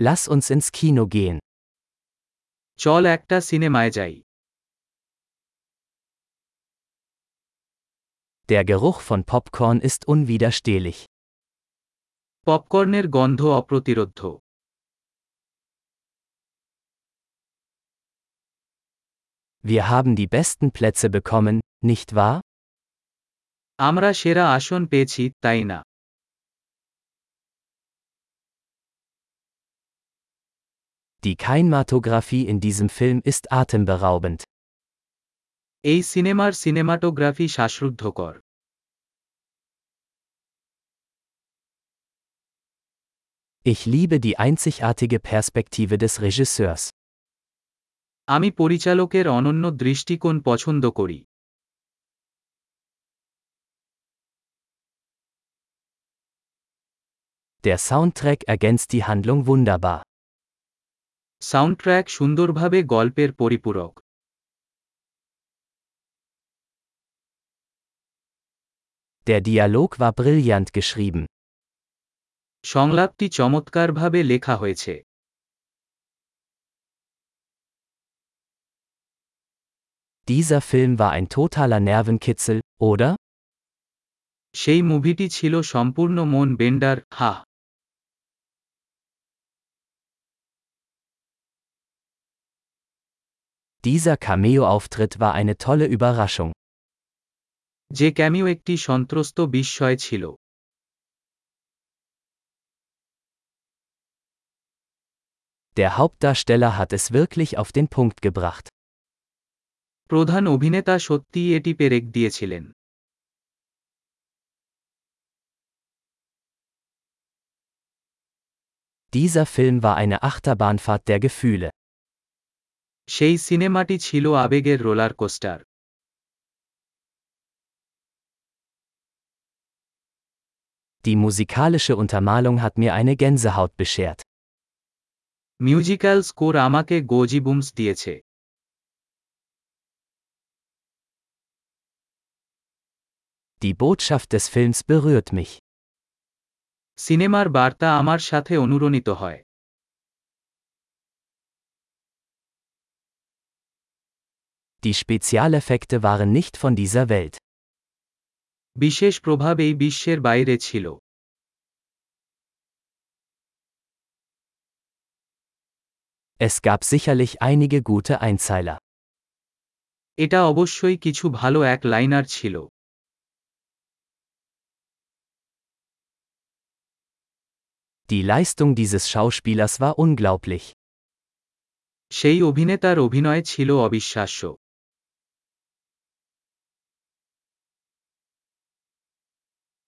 Lass uns ins Kino gehen. চল একটা সিনেমায় যাই Der Geruch von Popcorn ist unwiderstehlich. পপকর্নের গন্ধ অপ্রতিরোধ্য Wir haben die besten Plätze bekommen, nicht wahr? আমরা সেরা আসন পেয়েছি তাই না Die Kinematographie in diesem Film ist atemberaubend. এই সিনেমার সিনেমাটোগ্রাফি শ্বাসরুদ্ধকর Ich liebe die einzigartige Perspektive des Regisseurs. আমি পরিচালকের অনন্য দৃষ্টিকোণ পছন্দ করি Der Soundtrack ergänzt die Handlung wunderbar. Soundtrack সুন্দরভাবে গল্পের পরিপূরক Der Dialog war brillant geschrieben. সংলাপটি চমৎকারভাবে লেখা হয়েছে Dieser Film war ein totaler Nervenkitzel, oder? সেই মুভিটি ছিল সম্পূর্ণ মন বেন্ডার হা Dieser Cameo-Auftritt war eine tolle Überraschung. যে ক্যামিও একটি সন্ত্রস্ত বিস্ময় ছিল Der Hauptdarsteller hat es wirklich auf den Punkt gebracht. প্রধান অভিনেতা সত্যিই এটি পেরেক দিয়েছিলেন Dieser Film war eine Achterbahnfahrt der Gefühle. সেই সিনেমাটি ছিল আবেগের roller coaster Die musikalische Untermalung hat mir eine Gänsehaut beschert. Musical score আমাকে গোজিবুমস দিয়েছে Die Botschaft des Films berührt mich. সিনেমার বার্তা আমার সাথে অনুরণিত হয় Die Spezialeffekte waren nicht von dieser Welt. বিশেষ প্রভাব এই বিশ্বের বাইরে ছিল Es gab sicherlich einige gute Einzeiler. এটা অবশ্যই কিছু ভালো এক লাইনার ছিল Die Leistung dieses Schauspielers war unglaublich. সেই অভিনেতার অভিনয় ছিল অবিশ্বাস্য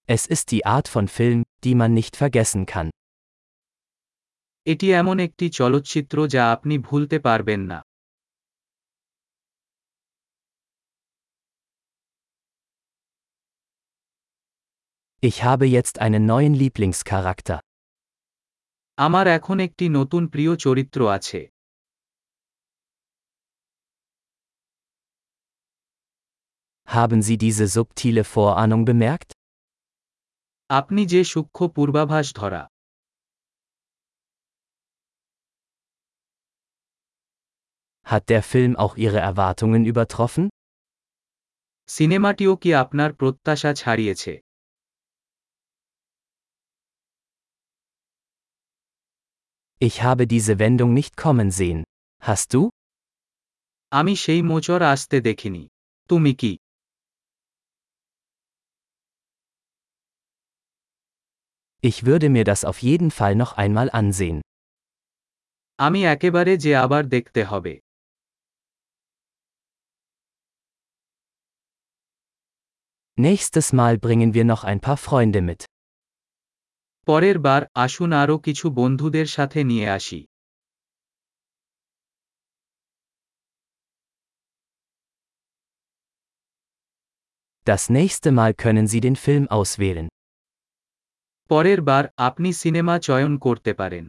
Es ist die Art von Film, die man nicht vergessen kann. এটি এমন একটি চলচ্চিত্র যা আপনি ভুলতে পারবেন না Ich habe jetzt einen neuen Lieblingscharakter. আমার এখন একটি নতুন প্রিয় চরিত্র আছে Haben Sie diese subtile Vorahnung bemerkt? আপনি যে সূক্ষ্ম পূর্বাভাস ধরা Hat der Film auch Ihre Erwartungen übertroffen? সিনেমাটিও কি আপনার প্রত্যাশা ছাড়িয়েছে Ich habe diese Wendung nicht kommen sehen. Hast du? আমি সেই মোচর আসতে দেখিনি তুমি কি Ich würde mir das auf jeden Fall noch einmal ansehen. আমি একেবারে যে আবার দেখতে হবে Nächstes Mal bringen wir noch ein paar Freunde mit. পরের বার আসুন আরও কিছু বন্ধুদের সাথে নিয়ে আসি Das nächste Mal können Sie den Film auswählen. পরের বার আপনি সিনেমা চয়ন করতে পারেন।